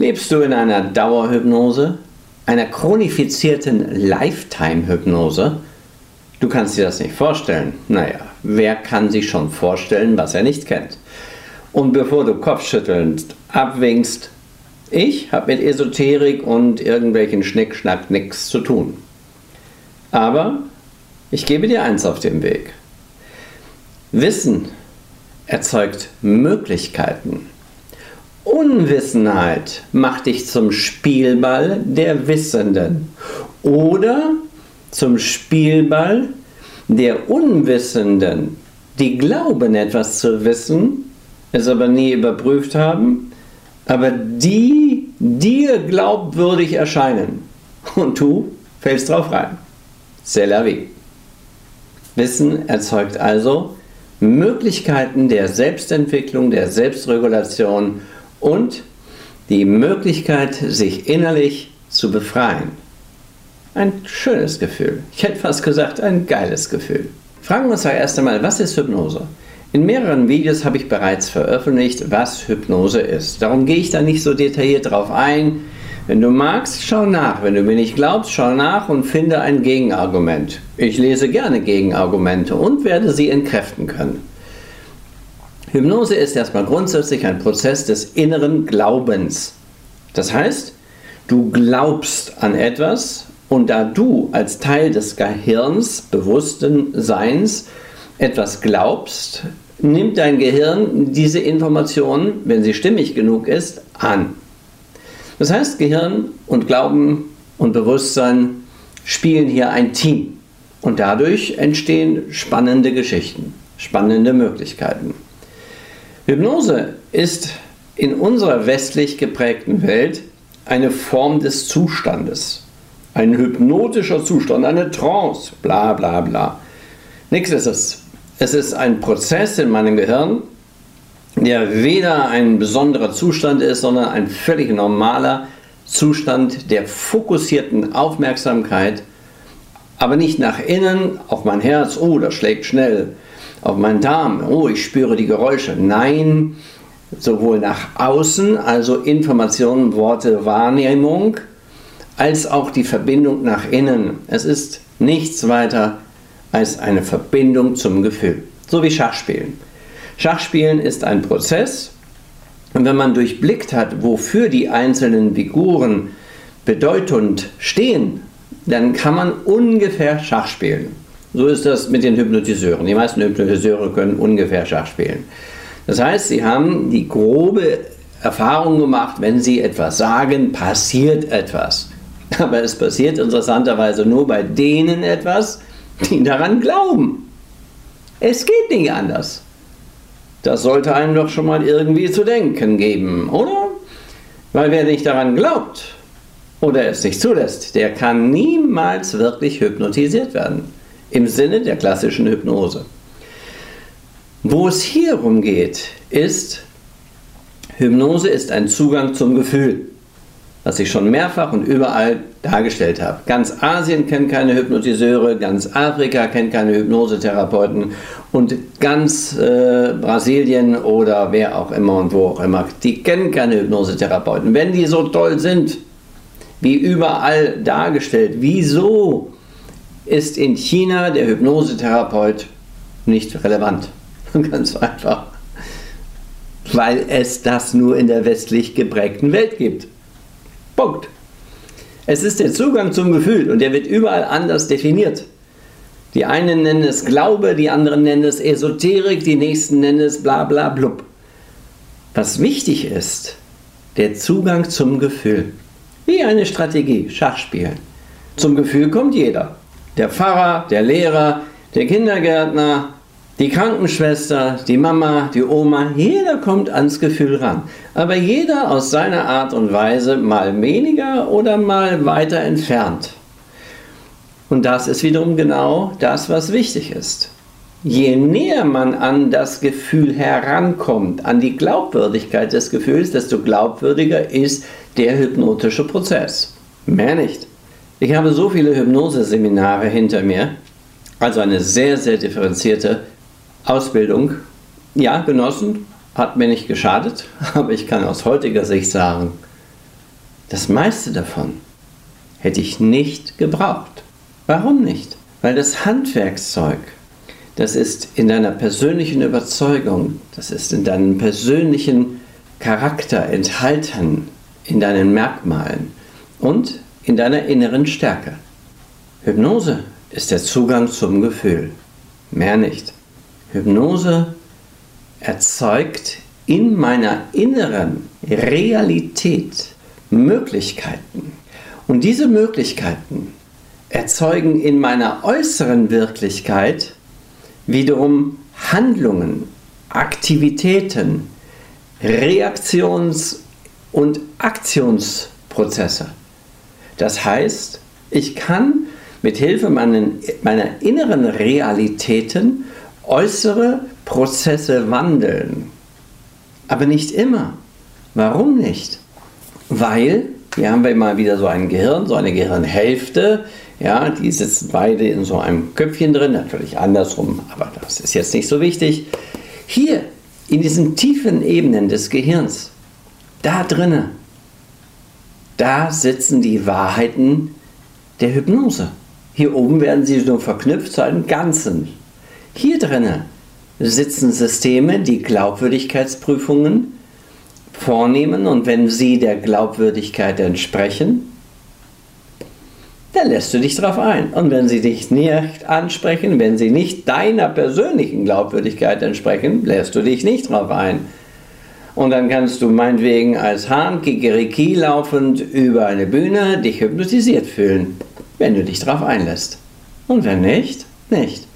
Lebst du in einer Dauerhypnose, einer chronifizierten Lifetime-Hypnose? Du kannst dir das nicht vorstellen. Naja, wer kann sich schon vorstellen, was er nicht kennt? Und bevor du kopfschüttelnd abwinkst, ich habe mit Esoterik und irgendwelchen Schnickschnack nichts zu tun. Aber ich gebe dir eins auf den Weg. Wissen erzeugt Möglichkeiten. Unwissenheit macht dich zum Spielball der Wissenden oder zum Spielball der Unwissenden, die glauben etwas zu wissen, es aber nie überprüft haben, aber die dir glaubwürdig erscheinen. Und du fällst drauf rein. C'est la vie. Wissen erzeugt also Möglichkeiten der Selbstentwicklung, der Selbstregulation und die Möglichkeit, sich innerlich zu befreien. Ein schönes Gefühl. Ich hätte fast gesagt, ein geiles Gefühl. Fragen wir uns doch erst einmal, was ist Hypnose? In mehreren Videos habe ich bereits veröffentlicht, was Hypnose ist. Darum gehe ich da nicht so detailliert drauf ein. Wenn du magst, schau nach. Wenn du mir nicht glaubst, schau nach und finde ein Gegenargument. Ich lese gerne Gegenargumente und werde sie entkräften können. Hypnose ist erstmal grundsätzlich ein Prozess des inneren Glaubens. Das heißt, du glaubst an etwas und da du als Teil des Gehirns, bewussten Seins, etwas glaubst, nimmt dein Gehirn diese Information, wenn sie stimmig genug ist, an. Das heißt, Gehirn und Glauben und Bewusstsein spielen hier ein Team und dadurch entstehen spannende Geschichten, spannende Möglichkeiten. Hypnose ist in unserer westlich geprägten Welt eine Form des Zustandes. Ein hypnotischer Zustand, eine Trance, bla bla bla. Nichts ist es. Es ist ein Prozess in meinem Gehirn, der weder ein besonderer Zustand ist, sondern ein völlig normaler Zustand der fokussierten Aufmerksamkeit, aber nicht nach innen, auf mein Herz, oh, das schlägt schnell, auf meinen Darm, oh, ich spüre die Geräusche. Nein, sowohl nach außen, also Informationen, Worte, Wahrnehmung, als auch die Verbindung nach innen. Es ist nichts weiter als eine Verbindung zum Gefühl, so wie Schachspielen. Schachspielen ist ein Prozess und wenn man durchblickt hat, wofür die einzelnen Figuren bedeutend stehen, dann kann man ungefähr Schach spielen. So ist das mit den Hypnotiseuren. Die meisten Hypnotiseure können ungefähr Schach spielen. Das heißt, sie haben die grobe Erfahrung gemacht, wenn sie etwas sagen, passiert etwas. Aber es passiert interessanterweise nur bei denen etwas, die daran glauben. Es geht nicht anders. Das sollte einem doch schon mal irgendwie zu denken geben, oder? Weil wer nicht daran glaubt oder es nicht zulässt, der kann niemals wirklich hypnotisiert werden im Sinne der klassischen Hypnose. Wo es hierum geht, ist, Hypnose ist ein Zugang zum Gefühl, was ich schon mehrfach und überall dargestellt habe. Ganz Asien kennt keine Hypnotiseure, ganz Afrika kennt keine Hypnosetherapeuten und ganz äh, Brasilien oder wer auch immer und wo auch immer, die kennen keine Hypnosetherapeuten. Wenn die so toll sind, wie überall dargestellt, wieso ist in China der Hypnosetherapeut nicht relevant. Ganz einfach. Weil es das nur in der westlich geprägten Welt gibt. Punkt. Es ist der Zugang zum Gefühl und der wird überall anders definiert. Die einen nennen es Glaube, die anderen nennen es Esoterik, die nächsten nennen es bla bla blub. Was wichtig ist, der Zugang zum Gefühl. Wie eine Strategie, Schachspielen. Zum Gefühl kommt jeder. Der Pfarrer, der Lehrer, der Kindergärtner, die Krankenschwester, die Mama, die Oma, jeder kommt ans Gefühl ran. Aber jeder aus seiner Art und Weise mal weniger oder mal weiter entfernt. Und das ist wiederum genau das, was wichtig ist. Je näher man an das Gefühl herankommt, an die Glaubwürdigkeit des Gefühls, desto glaubwürdiger ist der hypnotische Prozess. Mehr nicht. Ich habe so viele Hypnoseseminare hinter mir, also eine sehr, sehr differenzierte Ausbildung. Ja, genossen, hat mir nicht geschadet, aber ich kann aus heutiger Sicht sagen, Das meiste davon hätte ich nicht gebraucht. Warum nicht? Weil das Handwerkszeug, das ist in deiner persönlichen Überzeugung, das ist in deinem persönlichen Charakter enthalten, in deinen Merkmalen und in deiner inneren Stärke. Hypnose ist der Zugang zum Gefühl, mehr nicht. Hypnose erzeugt in meiner inneren Realität Möglichkeiten. Und diese Möglichkeiten erzeugen in meiner äußeren Wirklichkeit wiederum Handlungen, Aktivitäten, Reaktions- und Aktionsprozesse. Das heißt, ich kann mit Hilfe meiner inneren Realitäten äußere Prozesse wandeln. Aber nicht immer. Warum nicht? Weil, hier haben wir mal wieder so ein Gehirn, so eine Gehirnhälfte, ja, die sitzen beide in so einem Köpfchen drin, natürlich andersrum, aber das ist jetzt nicht so wichtig. Hier, in diesen tiefen Ebenen des Gehirns, da drinnen, da sitzen die Wahrheiten der Hypnose. Hier oben werden sie nur verknüpft zu einem Ganzen. Hier drinnen sitzen Systeme, die Glaubwürdigkeitsprüfungen vornehmen und wenn sie der Glaubwürdigkeit entsprechen, dann lässt du dich darauf ein. Und wenn sie dich nicht ansprechen, wenn sie nicht deiner persönlichen Glaubwürdigkeit entsprechen, lässt du dich nicht darauf ein. Und dann kannst du meinetwegen als Hahn Kikeriki laufend über eine Bühne dich hypnotisiert fühlen, wenn du dich darauf einlässt. Und wenn nicht, nicht.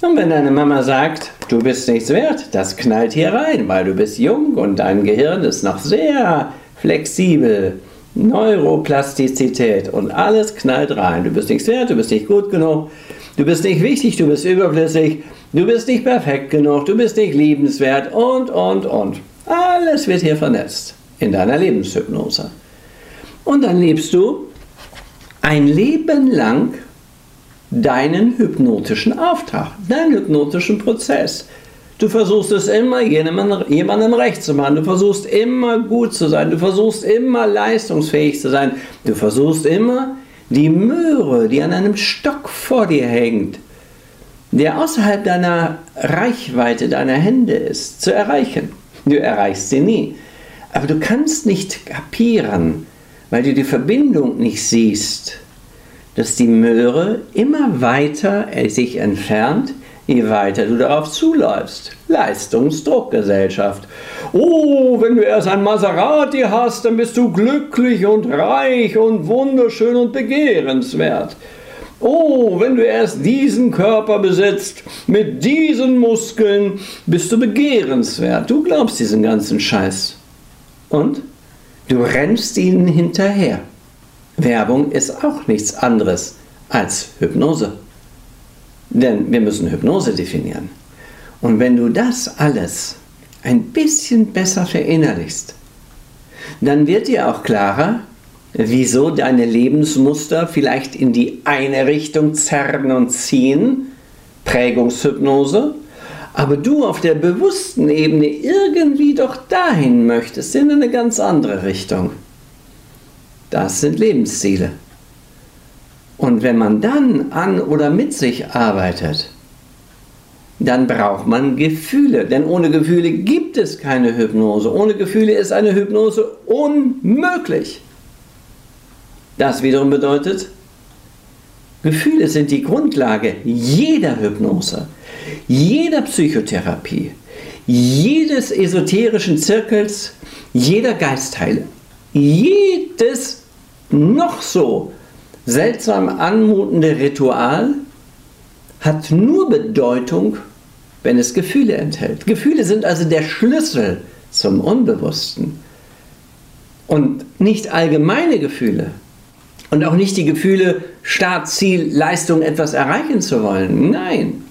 Und wenn deine Mama sagt, du bist nichts wert, das knallt hier rein, weil du bist jung und dein Gehirn ist noch sehr flexibel. Neuroplastizität und alles knallt rein. Du bist nichts wert, du bist nicht gut genug, du bist nicht wichtig, du bist überflüssig, du bist nicht perfekt genug, du bist nicht liebenswert und, und, und. Alles wird hier vernetzt in deiner Lebenshypnose. Und dann lebst du ein Leben lang deinen hypnotischen Auftrag, deinen hypnotischen Prozess. Du versuchst es immer jemandem recht zu machen. Du versuchst immer gut zu sein. Du versuchst immer leistungsfähig zu sein. Du versuchst immer die Möhre, die an einem Stock vor dir hängt, der außerhalb deiner Reichweite, deiner Hände ist, zu erreichen. Du erreichst sie nie. Aber du kannst nicht kapieren, weil du die Verbindung nicht siehst, dass die Möhre immer weiter sich entfernt, je weiter du darauf zuläufst. Leistungsdruckgesellschaft. Oh, wenn du erst ein Maserati hast, dann bist du glücklich und reich und wunderschön und begehrenswert. Oh, wenn du erst diesen Körper besitzt, mit diesen Muskeln, bist du begehrenswert. Du glaubst diesen ganzen Scheiß. Und du rennst ihnen hinterher. Werbung ist auch nichts anderes als Hypnose. Denn wir müssen Hypnose definieren. Und wenn du das alles ein bisschen besser verinnerlichst, dann wird dir auch klarer, wieso deine Lebensmuster vielleicht in die eine Richtung zerren und ziehen, Prägungshypnose, aber du auf der bewussten Ebene irgendwie doch dahin möchtest, in eine ganz andere Richtung. Das sind Lebensziele. Und wenn man dann an oder mit sich arbeitet, dann braucht man Gefühle. Denn ohne Gefühle gibt es keine Hypnose. Ohne Gefühle ist eine Hypnose unmöglich. Das wiederum bedeutet, Gefühle sind die Grundlage jeder Hypnose, jeder Psychotherapie, jedes esoterischen Zirkels, jeder Geistheile, jedes noch so seltsam anmutende Ritual hat nur Bedeutung, wenn es Gefühle enthält. Gefühle sind also der Schlüssel zum Unbewussten. Und nicht allgemeine Gefühle und auch nicht die Gefühle, Start, Ziel, Leistung, etwas erreichen zu wollen. Nein.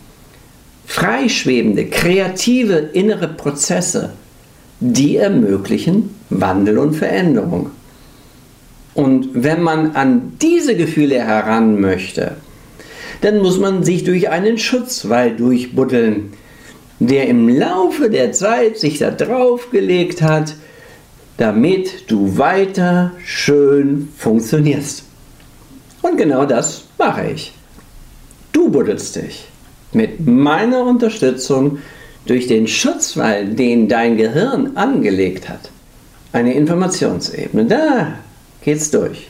Freischwebende, kreative innere Prozesse, die ermöglichen Wandel und Veränderung. Und wenn man an diese Gefühle heran möchte, dann muss man sich durch einen Schutzwall durchbuddeln, der im Laufe der Zeit sich da draufgelegt hat, damit du weiter schön funktionierst. Und genau das mache ich. Du buddelst dich mit meiner Unterstützung durch den Schutzwall, den dein Gehirn angelegt hat. Eine Informationsebene, da geht's durch.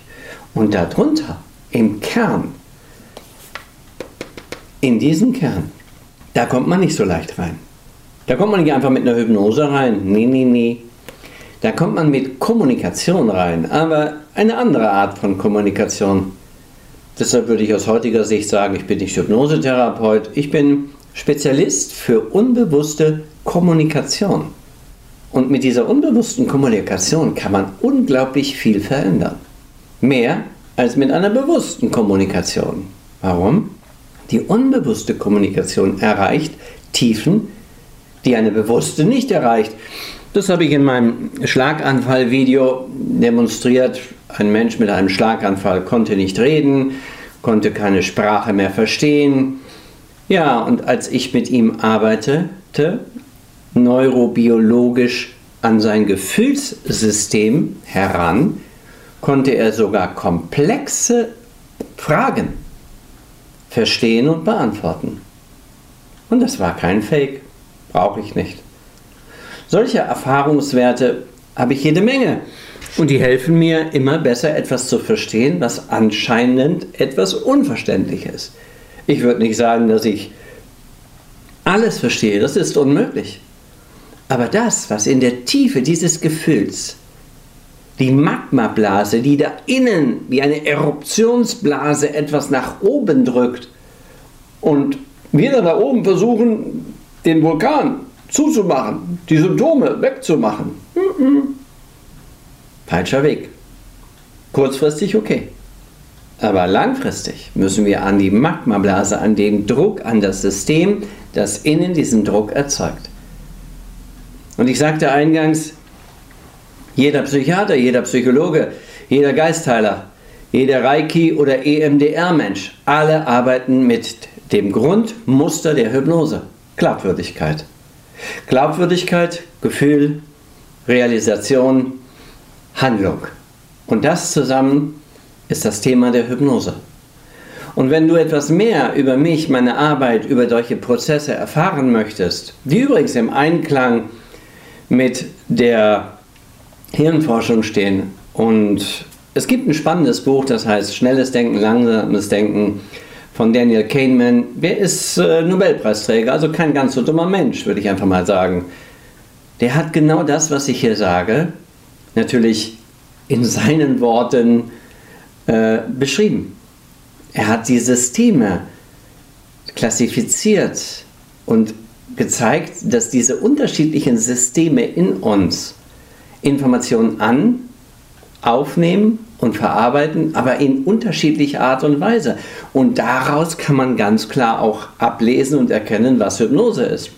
Und darunter, im Kern, in diesen Kern, da kommt man nicht so leicht rein. Da kommt man nicht einfach mit einer Hypnose rein. Nee, nee, nee. Da kommt man mit Kommunikation rein, aber eine andere Art von Kommunikation. Deshalb würde ich aus heutiger Sicht sagen, ich bin nicht Hypnosetherapeut, ich bin Spezialist für unbewusste Kommunikation. Und mit dieser unbewussten Kommunikation kann man unglaublich viel verändern. Mehr als mit einer bewussten Kommunikation. Warum? Die unbewusste Kommunikation erreicht Tiefen, die eine bewusste nicht erreicht. Das habe ich in meinem Schlaganfall-Video demonstriert. Ein Mensch mit einem Schlaganfall konnte nicht reden, konnte keine Sprache mehr verstehen. Ja, und als ich mit ihm arbeitete, neurobiologisch an sein Gefühlssystem heran, konnte er sogar komplexe Fragen verstehen und beantworten. Und das war kein Fake, brauche ich nicht. Solche Erfahrungswerte habe ich jede Menge und die helfen mir immer besser etwas zu verstehen, was anscheinend etwas unverständlich ist. Ich würde nicht sagen, dass ich alles verstehe, das ist unmöglich. Aber das, was in der Tiefe dieses Gefühls, die Magmablase, die da innen wie eine Eruptionsblase etwas nach oben drückt und wir da oben versuchen, den Vulkan zuzumachen, die Symptome wegzumachen. Falscher Weg. Kurzfristig okay. Aber langfristig müssen wir an die Magmablase, an den Druck, an das System, das innen diesen Druck erzeugt. Und ich sagte eingangs, jeder Psychiater, jeder Psychologe, jeder Geistheiler, jeder Reiki- oder EMDR-Mensch, alle arbeiten mit dem Grundmuster der Hypnose, Glaubwürdigkeit. Glaubwürdigkeit, Gefühl, Realisation, Handlung. Und das zusammen ist das Thema der Hypnose. Und wenn du etwas mehr über mich, meine Arbeit, über solche Prozesse erfahren möchtest, die übrigens im Einklang mit der Hirnforschung stehen. Und es gibt ein spannendes Buch, das heißt Schnelles Denken, Langsames Denken von Daniel Kahneman. Der ist äh, Nobelpreisträger, also kein ganz so dummer Mensch, würde ich einfach mal sagen. Der hat genau das, was ich hier sage, natürlich in seinen Worten äh, beschrieben. Er hat die Systeme klassifiziert und gezeigt, dass diese unterschiedlichen Systeme in uns Informationen an, aufnehmen und verarbeiten, aber in unterschiedlicher Art und Weise. Und daraus kann man ganz klar auch ablesen und erkennen, was Hypnose ist.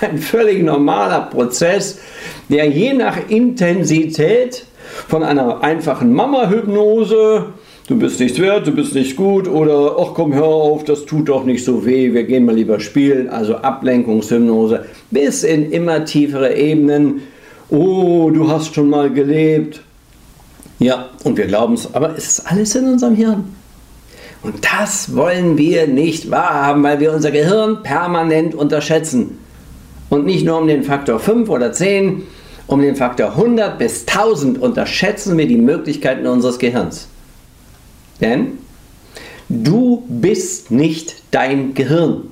Ein völlig normaler Prozess, der je nach Intensität von einer einfachen Mama-Hypnose du bist nichts wert, du bist nicht gut oder ach komm, hör auf, das tut doch nicht so weh, wir gehen mal lieber spielen, also Ablenkungshypnose, bis in immer tiefere Ebenen. Oh, du hast schon mal gelebt. Ja, und wir glauben es, aber es ist alles in unserem Hirn. Und das wollen wir nicht wahrhaben, weil wir unser Gehirn permanent unterschätzen. Und nicht nur um den Faktor 5 oder 10, um den Faktor 100 bis 1000 unterschätzen wir die Möglichkeiten unseres Gehirns. Denn du bist nicht dein Gehirn.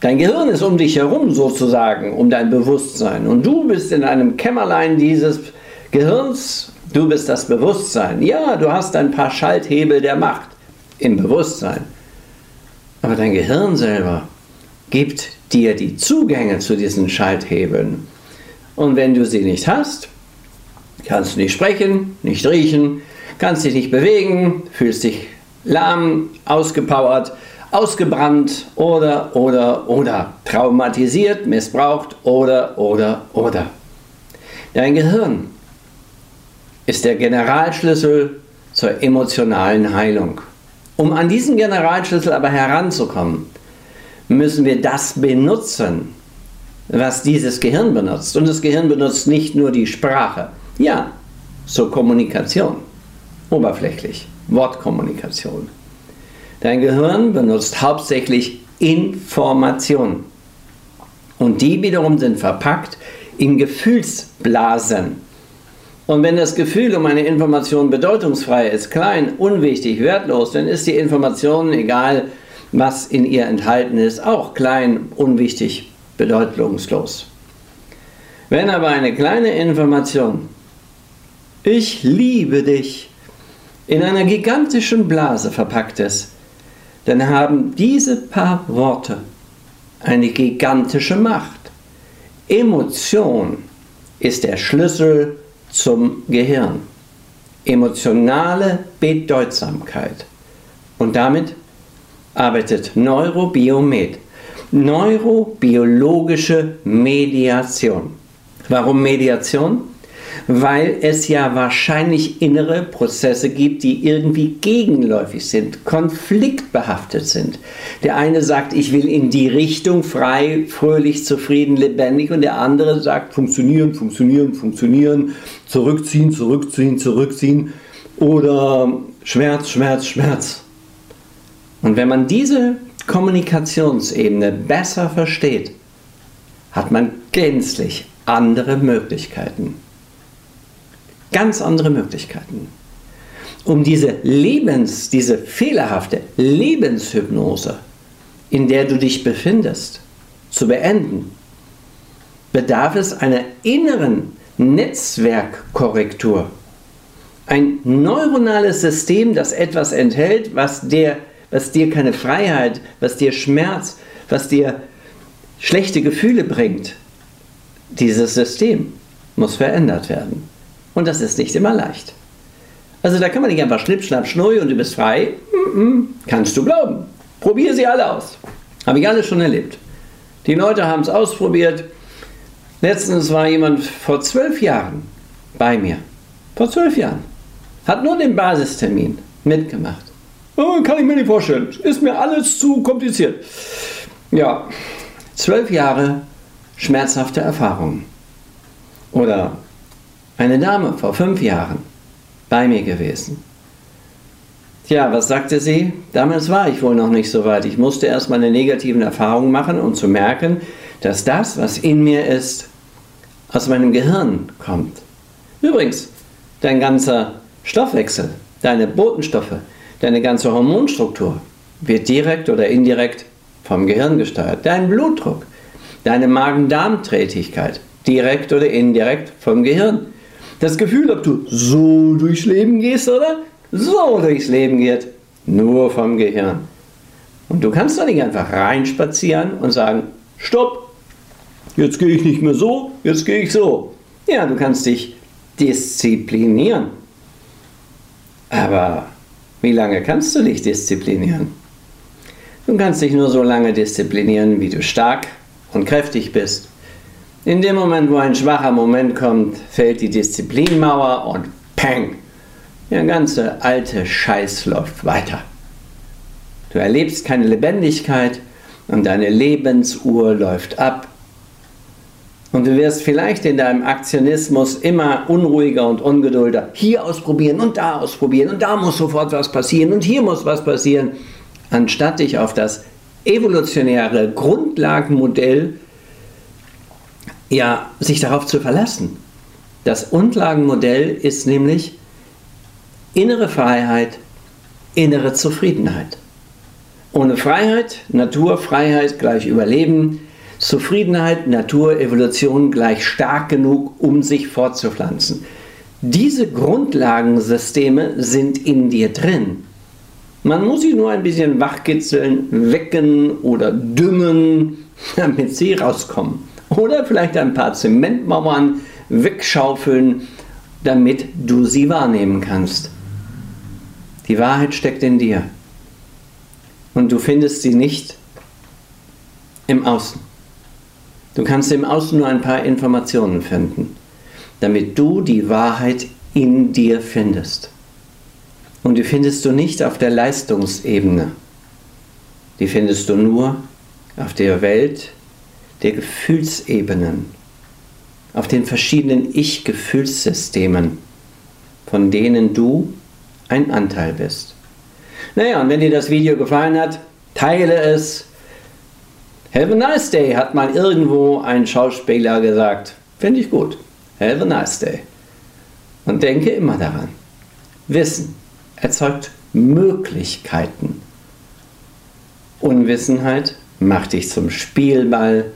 Dein Gehirn ist um dich herum sozusagen, um dein Bewusstsein. Und du bist in einem Kämmerlein dieses Gehirns, du bist das Bewusstsein. Ja, du hast ein paar Schalthebel der Macht im Bewusstsein. Aber dein Gehirn selber gibt dir die Zugänge zu diesen Schalthebeln. Und wenn du sie nicht hast, kannst du nicht sprechen, nicht riechen, kannst dich nicht bewegen, fühlst dich lahm, ausgepowert, ausgebrannt oder, oder, oder, traumatisiert, missbraucht oder, oder, oder. Dein Gehirn ist der Generalschlüssel zur emotionalen Heilung. Um an diesen Generalschlüssel aber heranzukommen, müssen wir das benutzen, was dieses Gehirn benutzt. Und das Gehirn benutzt nicht nur die Sprache. Ja, zur Kommunikation. Oberflächlich. Wortkommunikation. Dein Gehirn benutzt hauptsächlich Informationen. Und die wiederum sind verpackt in Gefühlsblasen. Und wenn das Gefühl um eine Information bedeutungsfrei ist, klein, unwichtig, wertlos, dann ist die Information, egal was in ihr enthalten ist, auch klein, unwichtig, bedeutungslos. Wenn aber eine kleine Information, ich liebe dich, in einer gigantischen Blase verpackt ist, dann haben diese paar Worte eine gigantische Macht. Emotion ist der Schlüssel zum Gehirn. Emotionale Bedeutsamkeit. Und damit arbeitet Neurobiomed. Neurobiologische Mediation. Warum Mediation? weil es ja wahrscheinlich innere Prozesse gibt, die irgendwie gegenläufig sind, konfliktbehaftet sind. Der eine sagt, ich will in die Richtung frei, fröhlich, zufrieden, lebendig und der andere sagt, funktionieren, funktionieren, funktionieren, zurückziehen, zurückziehen, zurückziehen oder Schmerz, Schmerz, Schmerz. Und wenn man diese Kommunikationsebene besser versteht, hat man gänzlich andere Möglichkeiten ganz andere Möglichkeiten. Um diese Lebens, diese fehlerhafte Lebenshypnose, in der du dich befindest, zu beenden, bedarf es einer inneren Netzwerkkorrektur. Ein neuronales System, das etwas enthält, was dir, was dir keine Freiheit, was dir Schmerz, was dir schlechte Gefühle bringt. Dieses System muss verändert werden. Und das ist nicht immer leicht. Also da kann man nicht einfach schnipp, schnapp, schnurri und du bist frei. Kannst du glauben. Probier sie alle aus. Habe ich alles schon erlebt. Die Leute haben es ausprobiert. Letztens war jemand vor zwölf Jahren bei mir. Vor zwölf Jahren. Hat nur den Basistermin mitgemacht. Oh, kann ich mir nicht vorstellen. Ist mir alles zu kompliziert. Ja, zwölf Jahre schmerzhafte Erfahrungen. Oder eine Dame vor fünf Jahren bei mir gewesen. Tja, was sagte sie? Damals war ich wohl noch nicht so weit. Ich musste erst meine negativen Erfahrungen machen, um zu merken, dass das, was in mir ist, aus meinem Gehirn kommt. Übrigens, dein ganzer Stoffwechsel, deine Botenstoffe, deine ganze Hormonstruktur wird direkt oder indirekt vom Gehirn gesteuert. Dein Blutdruck, deine Magen-Darm-Trätigkeit, direkt oder indirekt vom Gehirn das Gefühl, ob du so durchs Leben gehst oder so durchs Leben geht, nur vom Gehirn. Und du kannst doch nicht einfach reinspazieren und sagen, stopp, jetzt gehe ich nicht mehr so, jetzt gehe ich so. Ja, du kannst dich disziplinieren. Aber wie lange kannst du dich disziplinieren? Du kannst dich nur so lange disziplinieren, wie du stark und kräftig bist. In dem Moment, wo ein schwacher Moment kommt, fällt die Disziplinmauer und peng, der ganze alte Scheiß läuft weiter. Du erlebst keine Lebendigkeit und deine Lebensuhr läuft ab. Und du wirst vielleicht in deinem Aktionismus immer unruhiger und ungeduldiger. Hier ausprobieren und da ausprobieren und da muss sofort was passieren und hier muss was passieren, anstatt dich auf das evolutionäre Grundlagenmodell ja, sich darauf zu verlassen. Das Grundlagenmodell ist nämlich innere Freiheit, innere Zufriedenheit. Ohne Freiheit, Naturfreiheit gleich Überleben, Zufriedenheit, Natur, Evolution gleich stark genug, um sich fortzupflanzen. Diese Grundlagensysteme sind in dir drin. Man muss sie nur ein bisschen wachkitzeln, wecken oder düngen, damit sie rauskommen. Oder vielleicht ein paar Zementmauern wegschaufeln, damit du sie wahrnehmen kannst. Die Wahrheit steckt in dir. Und du findest sie nicht im Außen. Du kannst im Außen nur ein paar Informationen finden, damit du die Wahrheit in dir findest. Und die findest du nicht auf der Leistungsebene. Die findest du nur auf der Welt der Gefühlsebenen, auf den verschiedenen Ich-Gefühlssystemen. von denen du ein Anteil bist. Naja, und wenn dir das Video gefallen hat, teile es. Have a nice day, hat mal irgendwo ein Schauspieler gesagt. Finde ich gut. Have a nice day. Und denke immer daran. Wissen erzeugt Möglichkeiten. Unwissenheit macht dich zum Spielball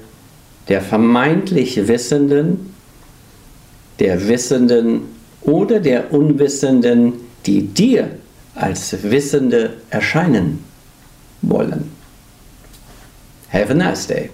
der vermeintlich Wissenden, der Wissenden oder der Unwissenden, die dir als Wissende erscheinen wollen. Have a nice day.